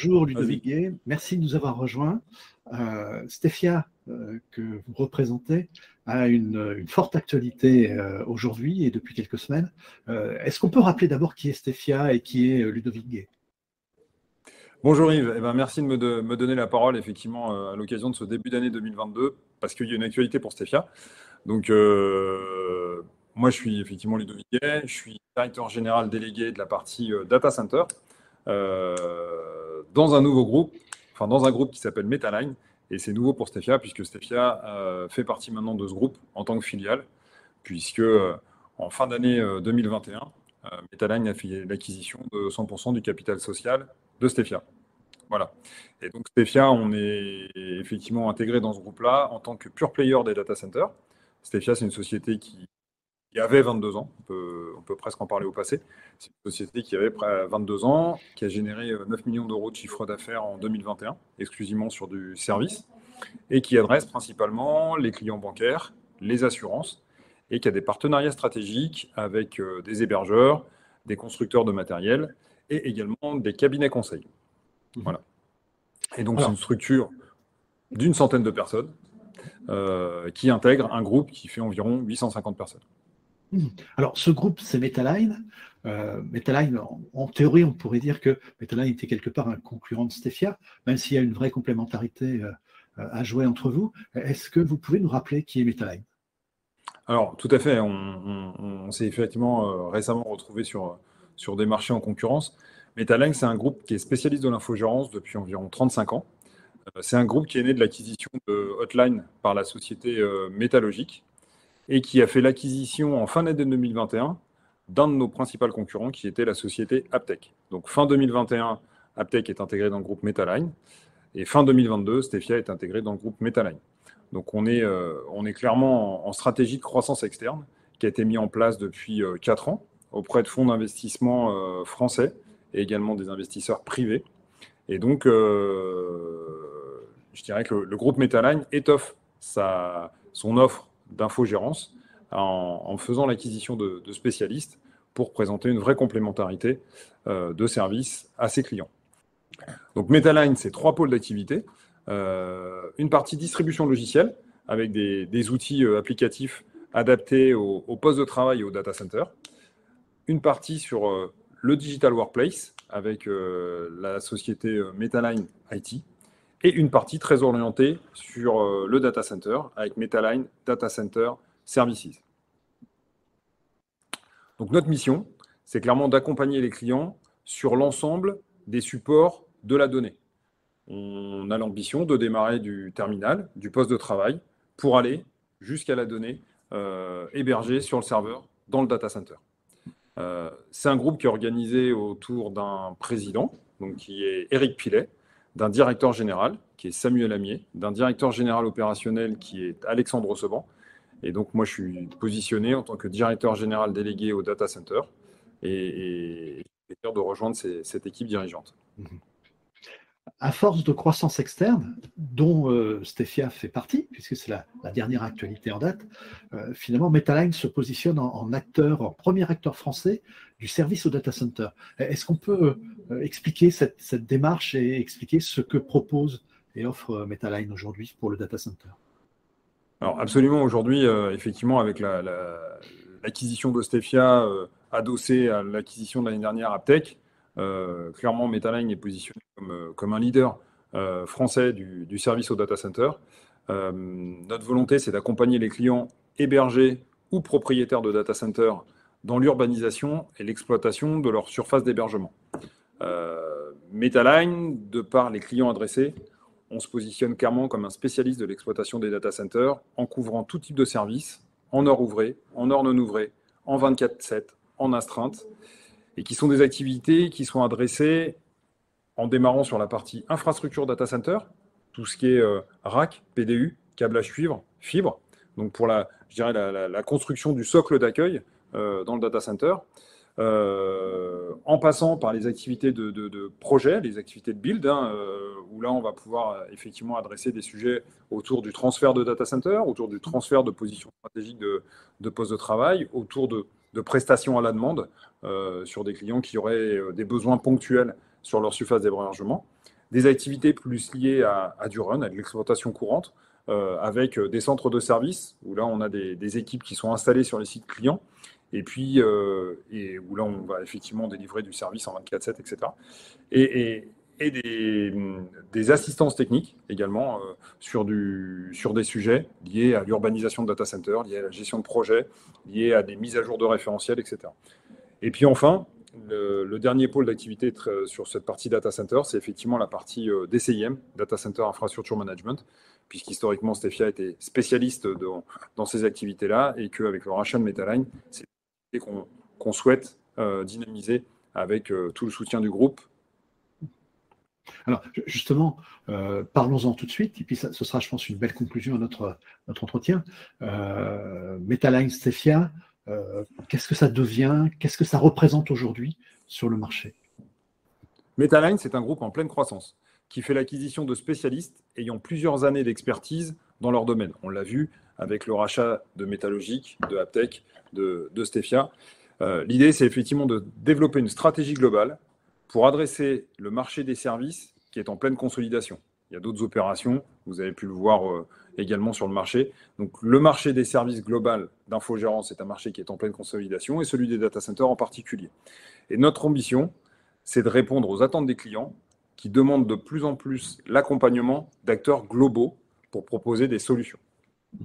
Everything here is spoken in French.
Bonjour Ludovic Gay, merci de nous avoir rejoints. Euh, Stéphia, euh, que vous représentez, a une, forte actualité euh, aujourd'hui et depuis quelques semaines. Est-ce qu'on peut rappeler d'abord qui est Stéphia et qui est Ludovic Gay Bonjour Yves, eh ben, merci de me, donner la parole effectivement à l'occasion de ce début d'année 2022 parce qu'il y a une actualité pour Stéphia. Donc moi je suis effectivement Ludovic Gay, je suis directeur général délégué de la partie Data Center dans un nouveau groupe, enfin dans un groupe qui s'appelle Metaline. Et c'est nouveau pour Stefia, puisque Stefia euh, fait partie maintenant de ce groupe en tant que filiale, puisque euh, en fin d'année 2021, euh, Metaline a fait l'acquisition de 100% du capital social de Stefia. Voilà. Et donc Stefia, on est effectivement intégré dans ce groupe-là en tant que pure player des data centers. Stefia, c'est une société qui il avait 22 ans, on peut, presque en parler au passé. C'est une société qui avait près 22 ans, qui a généré 9 euh, millions d'euros de chiffre d'affaires en 2021, exclusivement sur du service, et qui adresse principalement les clients bancaires, les assurances, et qui a des partenariats stratégiques avec euh, des hébergeurs, des constructeurs de matériel, et également des cabinets conseils. Mmh. Voilà. Et donc, c'est une structure d'une centaine de personnes euh, qui intègre un groupe qui fait environ 850 personnes. Alors, ce groupe, c'est Metaline. Euh, Metaline, en, théorie, on pourrait dire que Metaline était quelque part un concurrent de Stefia, même s'il y a une vraie complémentarité euh, à jouer entre vous. Est-ce que vous pouvez nous rappeler qui est Metaline? Alors, tout à fait. On, s'est effectivement euh, récemment retrouvé sur, sur des marchés en concurrence. Metaline, c'est un groupe qui est spécialiste de l'infogérance depuis environ 35 ans. C'est un groupe qui est né de l'acquisition de Hotline par la société Métallogique, et qui a fait l'acquisition en fin d'année 2021 d'un de nos principaux concurrents qui était la société Aptech. Donc fin 2021, Aptech est intégré dans le groupe Metaline et fin 2022, Stefia est intégré dans le groupe Metaline. Donc on est, euh, on est clairement en, stratégie de croissance externe qui a été mis en place depuis euh, 4 ans auprès de fonds d'investissement euh, français et également des investisseurs privés. Et donc, euh, je dirais que le, groupe Metaline étoffe sa, son offre d'infogérance en, faisant l'acquisition de, spécialistes pour présenter une vraie complémentarité euh, de services à ses clients. Donc Metaline, c'est trois pôles d'activité. Euh, une partie distribution logicielle avec des, outils euh, applicatifs adaptés au, poste de travail et au data center. Une partie sur le digital workplace avec la société Metaline IT et une partie très orientée sur euh, le data center avec Metaline Data Center Services. Donc notre mission, c'est clairement d'accompagner les clients sur l'ensemble des supports de la donnée. On a l'ambition de démarrer du terminal, du poste de travail, pour aller jusqu'à la donnée euh, hébergée sur le serveur dans le data center. Euh, c'est un groupe qui est organisé autour d'un président, donc qui est Eric Pilet, d'un directeur général, qui est Samuel Amier, d'un directeur général opérationnel, qui est Alexandre Seban. Et donc, moi, je suis positionné en tant que directeur général délégué au data center et, j'ai de rejoindre cette équipe dirigeante. Mmh à force de croissance externe, dont euh, Stefia fait partie, puisque c'est la, dernière actualité en date, euh, finalement, Metaline se positionne en, acteur, en premier acteur français du service au data center. Est-ce qu'on peut expliquer cette, démarche et expliquer ce que propose et offre Metaline aujourd'hui pour le data center Alors, absolument, aujourd'hui, effectivement, avec l'acquisition de Stefia adossée à l'acquisition de l'année dernière Aptech, euh, clairement, Metaline est positionné comme, euh, un leader euh, français du, service au data center. notre volonté, c'est d'accompagner les clients hébergés ou propriétaires de data center dans l'urbanisation et l'exploitation de leur surface d'hébergement. Metaline, de par les clients adressés, on se positionne clairement comme un spécialiste de l'exploitation des data centers en couvrant tout type de services, en heure ouvrée, en heure non ouvrée, en 24-7, en astreinte et qui sont des activités qui sont adressées en démarrant sur la partie infrastructure data center, tout ce qui est euh, rack, PDU, câblage cuivre, fibre, donc pour la, je dirais la, construction du socle d'accueil euh, dans le data center, euh, en passant par les activités de, projet, les activités de build, hein, où là on va pouvoir effectivement adresser des sujets autour du transfert de data center, autour du transfert de position stratégique de, de poste de travail, autour de de prestations à la demande euh, sur des clients qui auraient euh, des besoins ponctuels sur leur surface d'hébergement, des activités plus liées à, du run, à de l'exploitation courante, euh, avec des centres de services, où là on a des, équipes qui sont installées sur les sites clients, et puis et où là on va effectivement délivrer du service en 24-7, etc. Et, des, assistances techniques également euh, sur des sujets liés à l'urbanisation de data centers, liés à la gestion de projets, liés à des mises à jour de référentiels, etc. Et puis enfin, le, dernier pôle d'activité sur cette partie data center, c'est effectivement la partie euh, DCIM, Data Center Infrastructure Management, puisqu'historiquement, Stefia était spécialiste dans ces activités-là et qu'avec le rachat de Metaline, c'est qu'on souhaite euh, dynamiser avec tout le soutien du groupe. Alors, justement, euh, parlons-en tout de suite, et puis ce sera, je pense, une belle conclusion à notre, notre entretien. Euh, Metaline Stefia, euh, qu'est-ce que ça devient? Qu'est-ce que ça représente aujourd'hui sur le marché? Metaline, c'est un groupe en pleine croissance qui fait l'acquisition de spécialistes ayant plusieurs années d'expertise dans leur domaine. On l'a vu avec le rachat de Métallogique, de Aptech, de, Stefia. Euh, l'idée, c'est effectivement de développer une stratégie globale pour adresser le marché des services qui est en pleine consolidation. Il y a d'autres opérations, vous avez pu le voir euh, également sur le marché. Donc le marché des services global d'infogérance est un marché qui est en pleine consolidation et celui des data centers en particulier. Et notre ambition, c'est de répondre aux attentes des clients qui demandent de plus en plus l'accompagnement d'acteurs globaux pour proposer des solutions. Mmh.